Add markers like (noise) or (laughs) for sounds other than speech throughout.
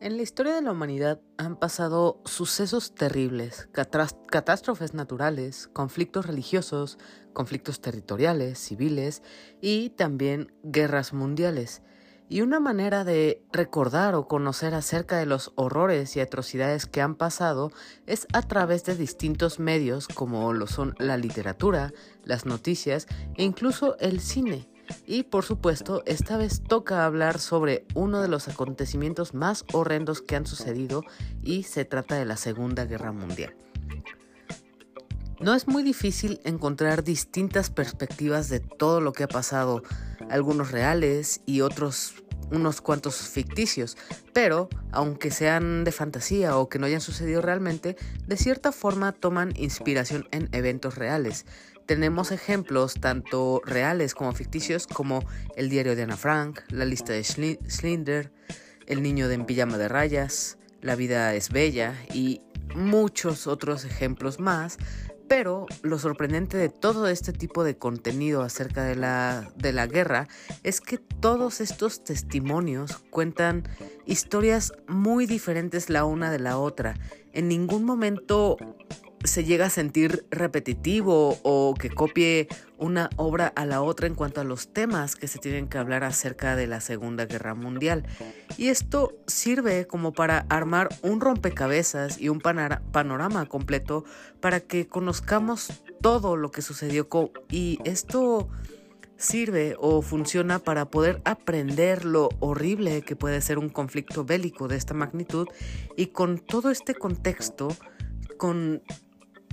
En la historia de la humanidad han pasado sucesos terribles, catástrofes naturales, conflictos religiosos, conflictos territoriales, civiles y también guerras mundiales. Y una manera de recordar o conocer acerca de los horrores y atrocidades que han pasado es a través de distintos medios como lo son la literatura, las noticias e incluso el cine. Y por supuesto, esta vez toca hablar sobre uno de los acontecimientos más horrendos que han sucedido y se trata de la Segunda Guerra Mundial. No es muy difícil encontrar distintas perspectivas de todo lo que ha pasado, algunos reales y otros unos cuantos ficticios, pero aunque sean de fantasía o que no hayan sucedido realmente, de cierta forma toman inspiración en eventos reales. Tenemos ejemplos tanto reales como ficticios como el diario de Ana Frank, la lista de Schlinder, el niño de en pijama de rayas, la vida es bella y muchos otros ejemplos más pero lo sorprendente de todo este tipo de contenido acerca de la, de la guerra es que todos estos testimonios cuentan historias muy diferentes la una de la otra. En ningún momento se llega a sentir repetitivo o que copie una obra a la otra en cuanto a los temas que se tienen que hablar acerca de la Segunda Guerra Mundial. Y esto sirve como para armar un rompecabezas y un panorama completo para que conozcamos todo lo que sucedió y esto sirve o funciona para poder aprender lo horrible que puede ser un conflicto bélico de esta magnitud y con todo este contexto con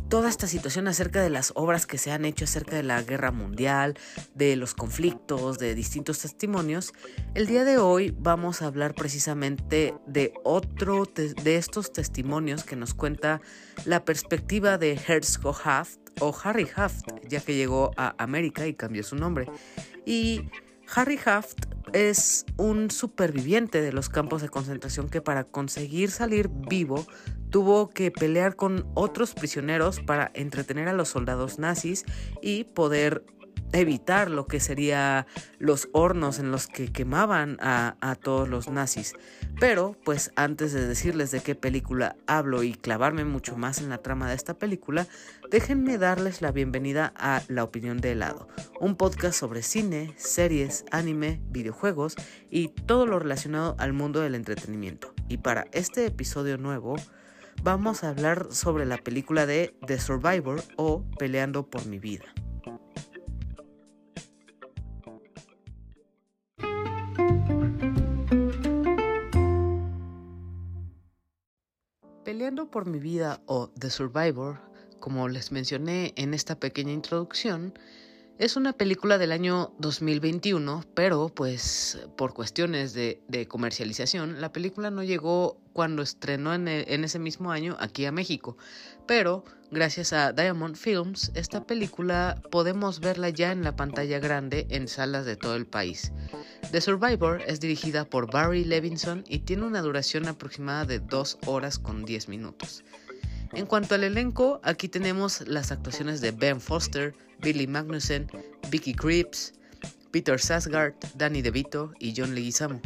toda esta situación acerca de las obras que se han hecho acerca de la guerra mundial, de los conflictos, de distintos testimonios, el día de hoy vamos a hablar precisamente de otro de estos testimonios que nos cuenta la perspectiva de Herzog Haft o Harry Haft, ya que llegó a América y cambió su nombre. Y Harry Haft es un superviviente de los campos de concentración que para conseguir salir vivo tuvo que pelear con otros prisioneros para entretener a los soldados nazis y poder evitar lo que sería los hornos en los que quemaban a, a, todos los nazis. Pero, pues antes de decirles de qué película hablo y clavarme mucho más en la trama de esta película, déjenme darles la bienvenida a La Opinión de Helado, un podcast sobre cine, series, anime, videojuegos y todo lo relacionado al mundo del entretenimiento. Y para este episodio nuevo, vamos a hablar sobre la película de The Survivor o Peleando por mi vida. Peleando por mi vida o The Survivor, como les mencioné en esta pequeña introducción, es una película del año 2021, pero pues por cuestiones de, comercialización, la película no llegó cuando estrenó en, en, ese mismo año aquí a México. Pero gracias a Diamond Films, esta película podemos verla ya en la pantalla grande en salas de todo el país. The Survivor es dirigida por Barry Levinson y tiene una duración aproximada de 2 horas con 10 minutos. En cuanto al elenco, aquí tenemos las actuaciones de Ben Foster, Billy Magnussen, Vicky Creeps, Peter Sasgard, Danny DeVito y John Leguizamo.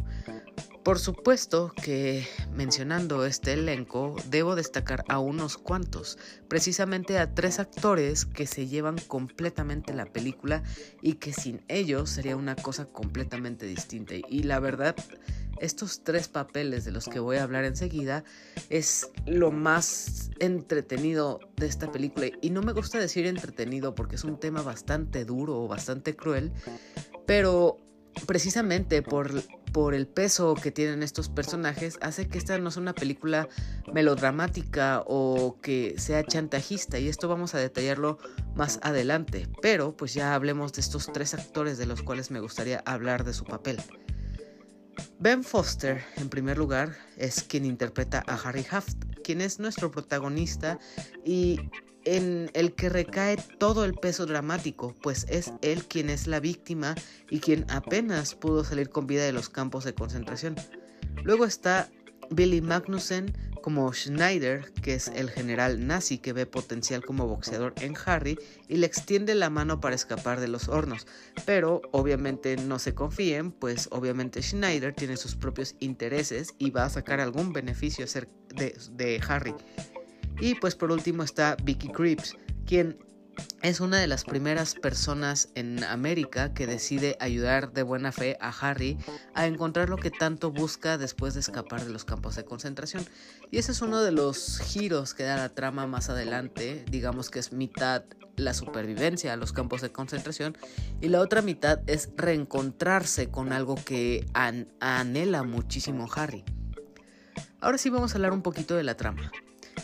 Por supuesto que mencionando este elenco debo destacar a unos cuantos, precisamente a tres actores que se llevan completamente la película y que sin ellos sería una cosa completamente distinta. Y la verdad estos tres papeles de los que voy a hablar enseguida es lo más entretenido de esta película. Y no me gusta decir entretenido porque es un tema bastante duro o bastante cruel, pero precisamente por, por el peso que tienen estos personajes hace que esta no sea una película melodramática o que sea chantajista y esto vamos a detallarlo más adelante pero pues ya hablemos de estos tres actores de los cuales me gustaría hablar de su papel. Ben Foster, en primer lugar, es quien interpreta a Harry Haft, quien es nuestro protagonista y en el que recae todo el peso dramático, pues es él quien es la víctima y quien apenas pudo salir con vida de los campos de concentración. Luego está Billy Magnussen, como Schneider, que es el general nazi que ve potencial como boxeador en Harry y le extiende la mano para escapar de los hornos. Pero obviamente no se confíen, pues obviamente Schneider tiene sus propios intereses y va a sacar algún beneficio de, Harry. Y pues por último está Vicky Creeps, quien es una de las primeras personas en América que decide ayudar de buena fe a Harry a encontrar lo que tanto busca después de escapar de los campos de concentración. Y ese es uno de los giros que da la trama más adelante, digamos que es mitad la supervivencia a los campos de concentración y la otra mitad es reencontrarse con algo que anhela muchísimo Harry. Ahora sí vamos a hablar un poquito de la trama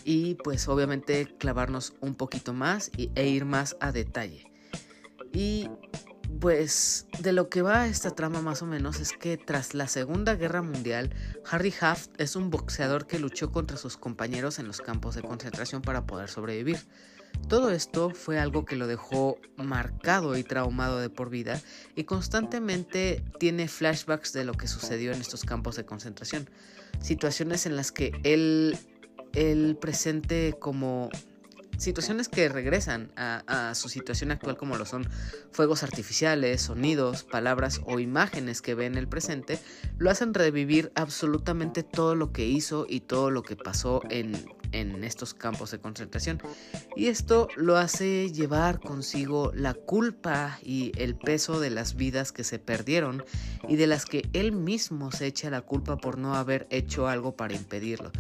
y pues obviamente clavarnos un poquito más e ir más a detalle. Y pues de lo que va esta trama más o menos es que tras la Segunda Guerra Mundial, Harry Haft es un boxeador que luchó contra sus compañeros en los campos de concentración para poder sobrevivir. Todo esto fue algo que lo dejó marcado y traumado de por vida y constantemente tiene flashbacks de lo que sucedió en estos campos de concentración. Situaciones en las que él el presente como situaciones que regresan a, su situación actual como lo son fuegos artificiales, sonidos, palabras o imágenes que ve en el presente, lo hacen revivir absolutamente todo lo que hizo y todo lo que pasó en, en estos campos de concentración. Y esto lo hace llevar consigo la culpa y el peso de las vidas que se perdieron y de las que él mismo se echa la culpa por no haber hecho algo para impedirlo.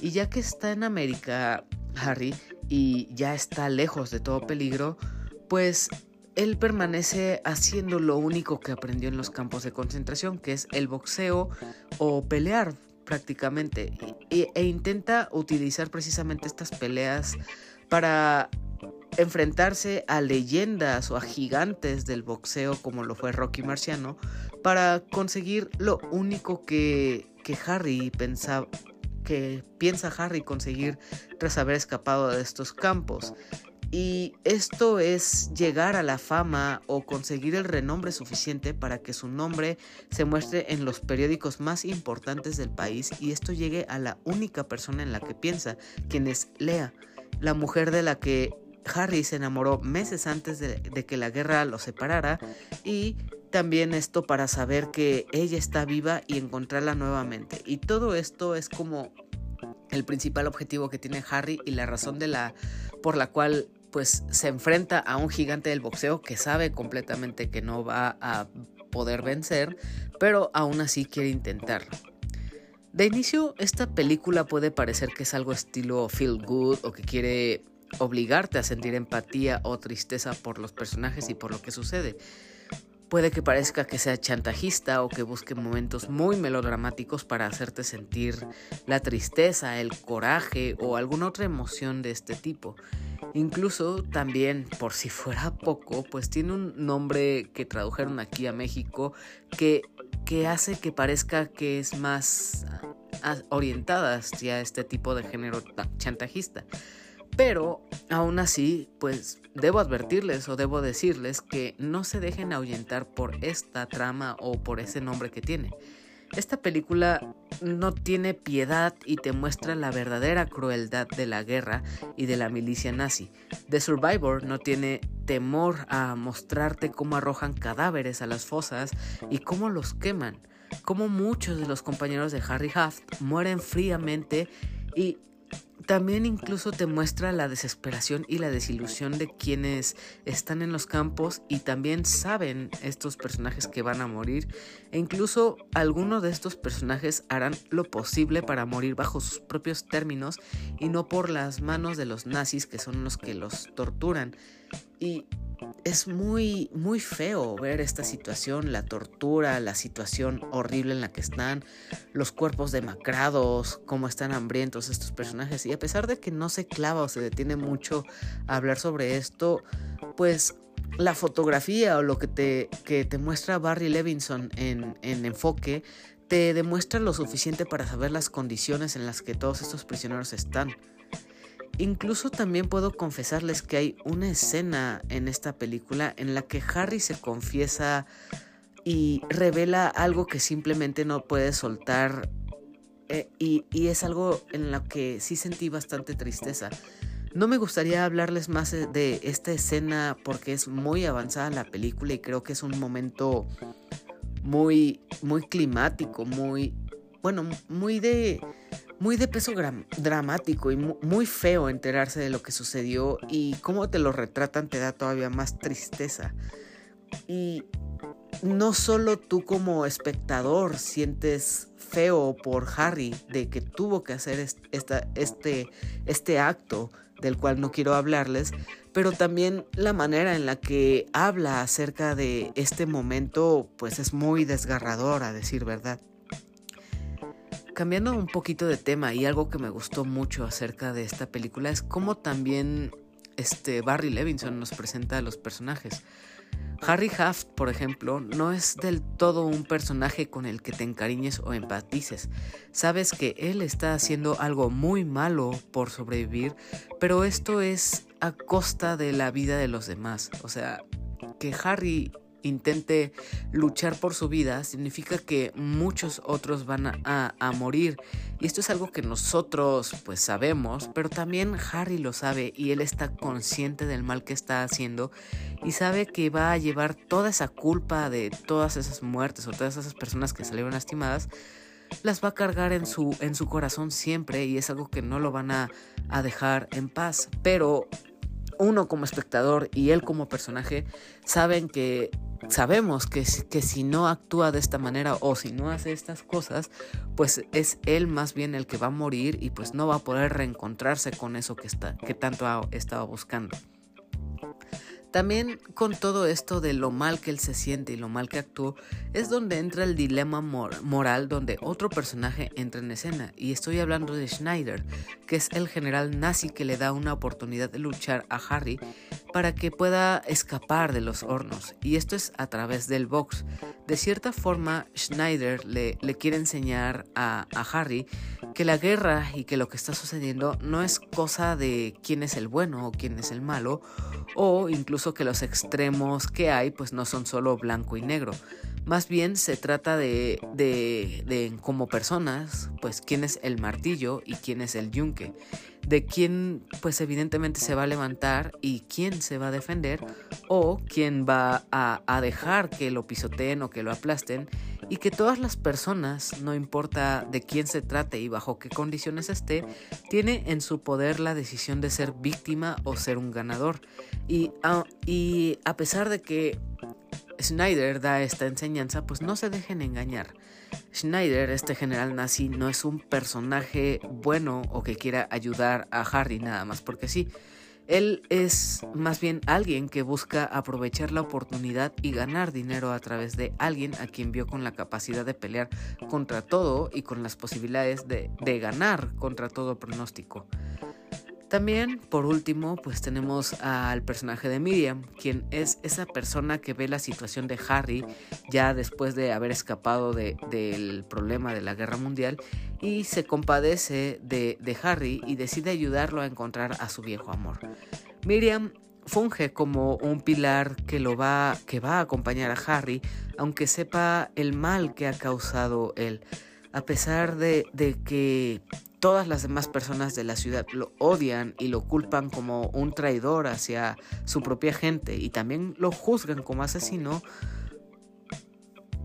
Y ya que está en América, Harry, y ya está lejos de todo peligro, pues él permanece haciendo lo único que aprendió en los campos de concentración, que es el boxeo o pelear prácticamente. E, e intenta utilizar precisamente estas peleas para enfrentarse a leyendas o a gigantes del boxeo como lo fue Rocky Marciano para conseguir lo único que, que Harry pensaba, que piensa Harry conseguir tras haber escapado de estos campos. Y esto es llegar a la fama o conseguir el renombre suficiente para que su nombre se muestre en los periódicos más importantes del país y esto llegue a la única persona en la que piensa, quien es Lea, la mujer de la que Harry se enamoró meses antes de, de que la guerra los separara y también esto para saber que ella está viva y encontrarla nuevamente. Y todo esto es como el principal objetivo que tiene Harry y la razón de la por la cual pues se enfrenta a un gigante del boxeo que sabe completamente que no va a poder vencer, pero aún así quiere intentarlo. De inicio, esta película puede parecer que es algo estilo feel good o que quiere obligarte a sentir empatía o tristeza por los personajes y por lo que sucede. Puede que parezca que sea chantajista o que busque momentos muy melodramáticos para hacerte sentir la tristeza, el coraje o alguna otra emoción de este tipo. Incluso también, por si fuera poco, pues tiene un nombre que tradujeron aquí a México que, que hace que parezca que es más ah, orientada hacia este tipo de género chantajista. Pero aún así, pues debo advertirles o debo decirles que no se dejen ahuyentar por esta trama o por ese nombre que tiene. Esta película no tiene piedad y te muestra la verdadera crueldad de la guerra y de la milicia nazi. The Survivor no tiene temor a mostrarte cómo arrojan cadáveres a las fosas y cómo los queman, cómo muchos de los compañeros de Harry Haft mueren fríamente y también incluso te muestra la desesperación y la desilusión de quienes están en los campos y también saben estos personajes que van a morir e incluso algunos de estos personajes harán lo posible para morir bajo sus propios términos y no por las manos de los nazis que son los que los torturan. Y es muy, muy feo ver esta situación, la tortura, la situación horrible en la que están, los cuerpos demacrados, cómo están hambrientos estos personajes. Y a pesar de que no se clava o se detiene mucho a hablar sobre esto, pues la fotografía o lo que te, que te muestra Barry Levinson en, en enfoque te demuestra lo suficiente para saber las condiciones en las que todos estos prisioneros están. Incluso también puedo confesarles que hay una escena en esta película en la que Harry se confiesa y revela algo que simplemente no puede soltar eh, y, y, es algo en lo que sí sentí bastante tristeza. No me gustaría hablarles más de esta escena porque es muy avanzada la película y creo que es un momento muy, muy climático, muy, bueno, muy de, muy de peso dramático y muy feo enterarse de lo que sucedió y cómo te lo retratan te da todavía más tristeza. Y no solo tú como espectador sientes feo por Harry de que tuvo que hacer esta, este, este acto del cual no quiero hablarles, pero también la manera en la que habla acerca de este momento pues es muy desgarrador a decir verdad. Cambiando un poquito de tema y algo que me gustó mucho acerca de esta película es cómo también este Barry Levinson nos presenta a los personajes. Harry Haft, por ejemplo, no es del todo un personaje con el que te encariñes o empatices. Sabes que él está haciendo algo muy malo por sobrevivir, pero esto es a costa de la vida de los demás. O sea, que Harry intente luchar por su vida, significa que muchos otros van a, morir. Y esto es algo que nosotros pues sabemos, pero también Harry lo sabe y él está consciente del mal que está haciendo y sabe que va a llevar toda esa culpa de todas esas muertes o todas esas personas que salieron lastimadas las va a cargar en su, en su corazón siempre y es algo que no lo van a, a dejar en paz. Pero uno como espectador y él como personaje saben que sabemos que, que si no actúa de esta manera o si no hace estas cosas, pues es él más bien el que va a morir y pues no va a poder reencontrarse con eso que, está, que tanto ha estado buscando. También con todo esto de lo mal que él se siente y lo mal que actuó, es donde entra el dilema moral donde otro personaje entra en escena. Y estoy hablando de Schneider, que es el general nazi que le da una oportunidad de luchar a Harry para que pueda escapar de los hornos. Y esto es a través del box. De cierta forma, Schneider le, quiere enseñar a, a Harry que la guerra y que lo que está sucediendo no es cosa de quién es el bueno o quién es el malo, o incluso que los extremos que hay pues no son solo blanco y negro. Más bien se trata de, de, de como personas, pues quién es el martillo y quién es el yunque. De quién pues evidentemente se va a levantar y quién se va a defender o quién va a, a dejar que lo pisoteen o que lo aplasten y que todas las personas, no importa de quién se trate y bajo qué condiciones esté, tiene en su poder la decisión de ser víctima o ser un ganador. Y a, y a pesar de que Schneider da esta enseñanza, pues no se dejen engañar. Schneider, este general nazi, no es un personaje bueno o que quiera ayudar a Harry nada más porque sí. Él es más bien alguien que busca aprovechar la oportunidad y ganar dinero a través de alguien a quien vio con la capacidad de pelear contra todo y con las posibilidades de, ganar contra todo pronóstico. También, por último, pues tenemos al personaje de Miriam, quien es esa persona que ve la situación de Harry ya después de haber escapado del problema de la guerra mundial y se compadece de, de Harry y decide ayudarlo a encontrar a su viejo amor. Miriam funge como un pilar que lo va que va a acompañar a Harry, aunque sepa el mal que ha causado él, a pesar de, de que todas las demás personas de la ciudad lo odian y lo culpan como un traidor hacia su propia gente y también lo juzgan como asesino,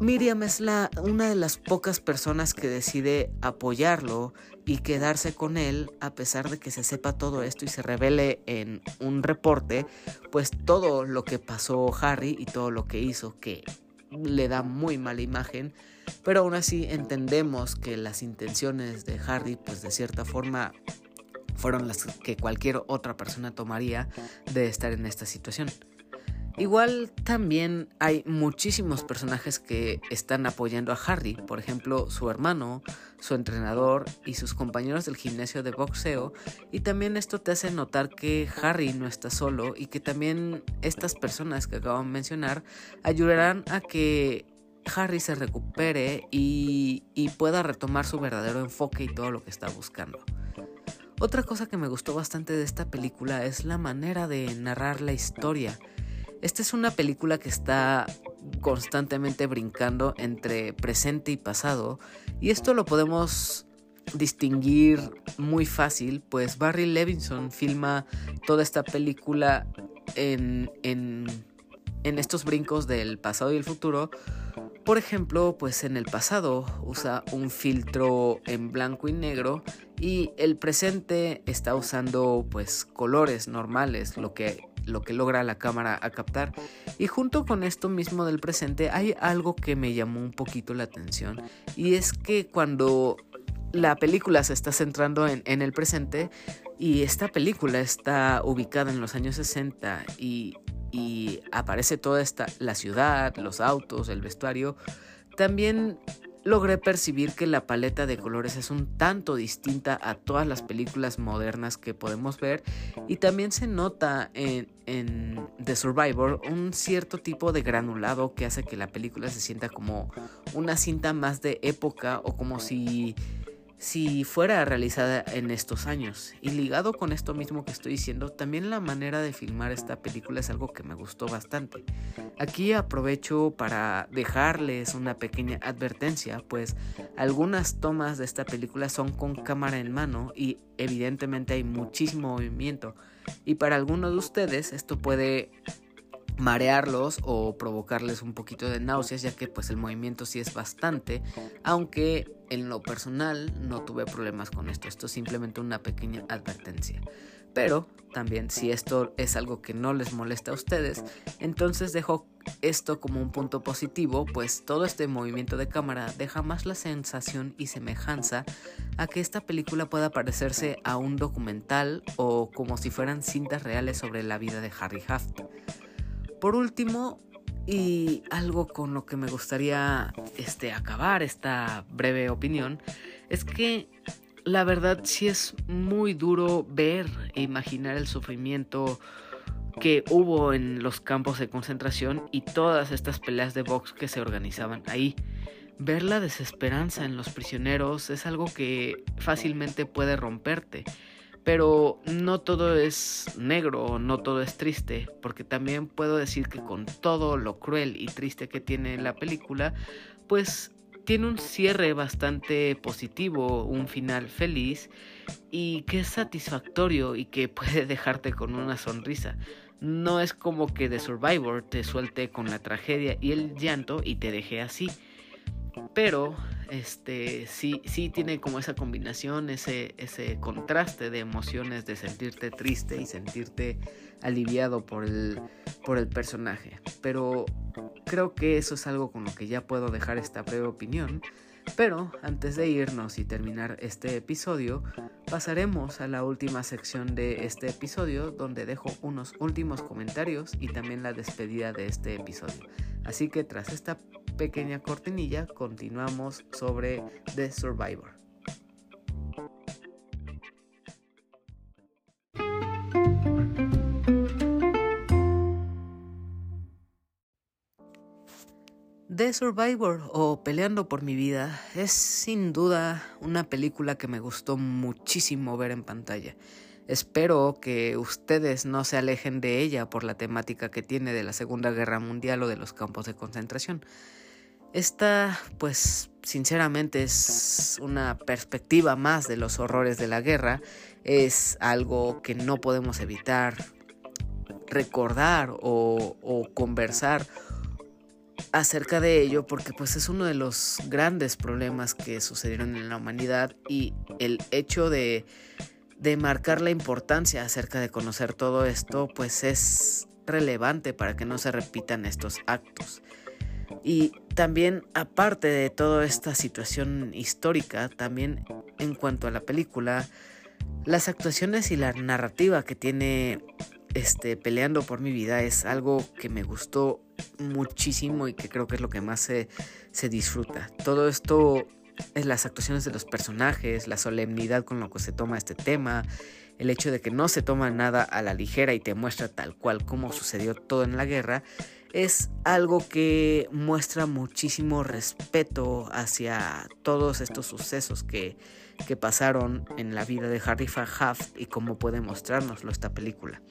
Miriam es la, una de las pocas personas que decide apoyarlo y quedarse con él a pesar de que se sepa todo esto y se revele en un reporte, pues todo lo que pasó Harry y todo lo que hizo que le da muy mala imagen pero aún así entendemos que las intenciones de Harry, pues de cierta forma, fueron las que cualquier otra persona tomaría de estar en esta situación. Igual también hay muchísimos personajes que están apoyando a Harry, por ejemplo su hermano, su entrenador y sus compañeros del gimnasio de boxeo, y también esto te hace notar que Harry no está solo y que también estas personas que acabo de mencionar ayudarán a que Harry se recupere y, pueda retomar su verdadero enfoque y todo lo que está buscando. Otra cosa que me gustó bastante de esta película es la manera de narrar la historia. Esta es una película que está constantemente brincando entre presente y pasado y esto lo podemos distinguir muy fácil, pues Barry Levinson filma toda esta película en, en, estos brincos del pasado y el futuro. Por ejemplo, pues en el pasado usa un filtro en blanco y negro y el presente está usando pues colores normales, lo que lo que logra la cámara a captar. Y junto con esto mismo del presente hay algo que me llamó un poquito la atención y es que cuando la película se está centrando en, el presente y esta película está ubicada en los años 60 y, y aparece toda esta, la ciudad, los autos, el vestuario, también logré percibir que la paleta de colores es un tanto distinta a todas las películas modernas que podemos ver y también se nota en, en, The Survivor un cierto tipo de granulado que hace que la película se sienta como una cinta más de época o como si si fuera realizada en estos años. Y ligado con esto mismo que estoy diciendo, también la manera de filmar esta película es algo que me gustó bastante. Aquí aprovecho para dejarles una pequeña advertencia, pues algunas tomas de esta película son con cámara en mano y evidentemente hay muchísimo movimiento. Y para algunos de ustedes esto puede marearlos o provocarles un poquito de náuseas ya que pues el movimiento sí es bastante aunque en lo personal no tuve problemas con esto esto es simplemente una pequeña advertencia. Pero también si esto es algo que no les molesta a ustedes entonces dejo esto como un punto positivo pues todo este movimiento de cámara deja más la sensación y semejanza a que esta película pueda parecerse a un documental o como si fueran cintas reales sobre la vida de Harry Haft por último, y algo con lo que me gustaría este, acabar esta breve opinión, es que la verdad sí es muy duro ver e imaginar el sufrimiento que hubo en los campos de concentración y todas estas peleas de box que se organizaban ahí. Ver la desesperanza en los prisioneros es algo que fácilmente puede romperte pero no todo es negro, no todo es triste, porque también puedo decir que con todo lo cruel y triste que tiene la película, pues tiene un cierre bastante positivo, un final feliz y que es satisfactorio y que (laughs) puede dejarte con una sonrisa. No es como que The Survivor te suelte con la tragedia y el llanto y te deje así. Pero este sí, sí tiene como esa combinación, ese, ese contraste de emociones de sentirte triste y sentirte aliviado por el, por el personaje. Pero creo que eso es algo con lo que ya puedo dejar esta breve opinión. Pero antes de irnos y terminar este episodio, pasaremos a la última sección de este episodio donde dejo unos últimos comentarios y también la despedida de este episodio. Así que tras esta pequeña cortinilla, continuamos sobre The Survivor. The Survivor o Peleando por mi vida es sin duda una película que me gustó muchísimo ver en pantalla. Espero que ustedes no se alejen de ella por la temática que tiene de la Segunda Guerra Mundial o de los campos de concentración. Esta, pues, sinceramente es una perspectiva más de los horrores de la guerra. Es algo que no podemos evitar recordar o, conversar acerca de ello porque pues es uno de los grandes problemas que sucedieron en la humanidad y el hecho de, de marcar la importancia acerca de conocer todo esto pues es relevante para que no se repitan estos actos. Y también, aparte de toda esta situación histórica, también en cuanto a la película, las actuaciones y la narrativa que tiene este peleando por mi vida es algo que me gustó muchísimo y que creo que es lo que más se, se disfruta. Todo esto es las actuaciones de los personajes, la solemnidad con lo que se toma este tema, el hecho de que no se toma nada a la ligera y te muestra tal cual como sucedió todo en la guerra es algo que muestra muchísimo respeto hacia todos estos sucesos que, que pasaron en la vida de Harry Haft y cómo puede mostrárnoslo esta película.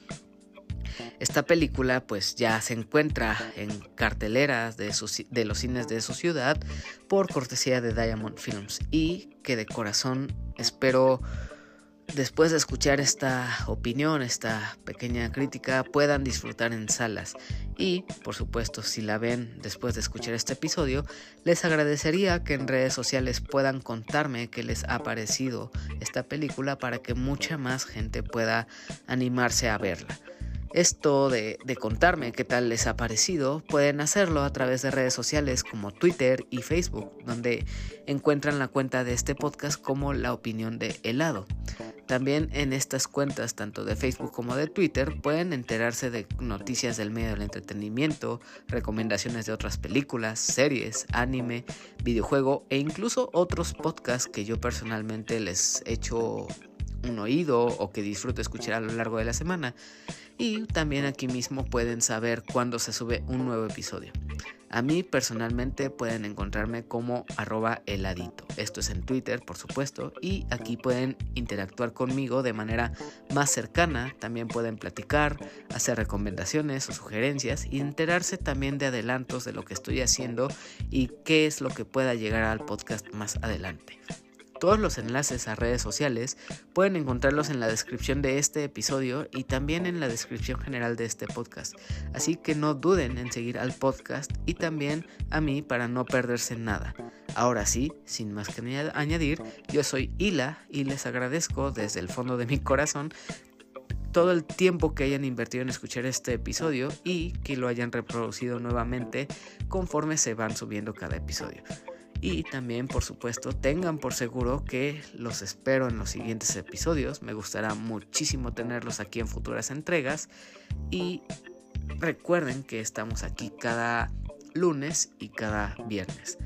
Esta película pues ya se encuentra en carteleras de, de los cines de su ciudad por cortesía de Diamond Films y que de corazón espero después de escuchar esta opinión, esta pequeña crítica, puedan disfrutar en salas. Y, por supuesto, si la ven después de escuchar este episodio, les agradecería que en redes sociales puedan contarme qué les ha parecido esta película para que mucha más gente pueda animarse a verla. Esto de, contarme qué tal les ha parecido, pueden hacerlo a través de redes sociales como Twitter y Facebook, donde encuentran la cuenta de este podcast como La Opinión de Helado. También en estas cuentas, tanto de Facebook como de Twitter, pueden enterarse de noticias del medio del entretenimiento, recomendaciones de otras películas, series, anime, videojuego e incluso otros podcasts que yo personalmente les echo un oído o que disfruto escuchar a lo largo de la semana. Y también aquí mismo pueden saber cuándo se sube un nuevo episodio. A mí personalmente pueden encontrarme como arroba heladito. Esto es en Twitter, por supuesto, y aquí pueden interactuar conmigo de manera más cercana. También pueden platicar, hacer recomendaciones o sugerencias y enterarse también de adelantos de lo que estoy haciendo y qué es lo que pueda llegar al podcast más adelante. Todos los enlaces a redes sociales pueden encontrarlos en la descripción de este episodio y también en la descripción general de este podcast. Así que no duden en seguir al podcast y también a mí para no perderse nada. Ahora sí, sin más que añadir, yo soy Hila y les agradezco desde el fondo de mi corazón todo el tiempo que hayan invertido en escuchar este episodio y que lo hayan reproducido nuevamente conforme se van subiendo cada episodio. Y también, por supuesto, tengan por seguro que los espero en los siguientes episodios. Me gustará muchísimo tenerlos aquí en futuras entregas. Y recuerden que estamos aquí cada lunes y cada viernes.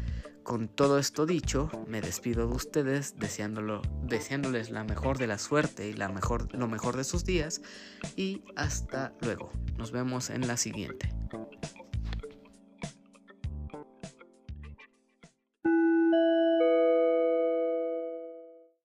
Con todo esto dicho, me despido de ustedes deseándolo, deseándoles la mejor de la suerte y la mejor, lo mejor de sus días. Y hasta luego. Nos vemos en la siguiente.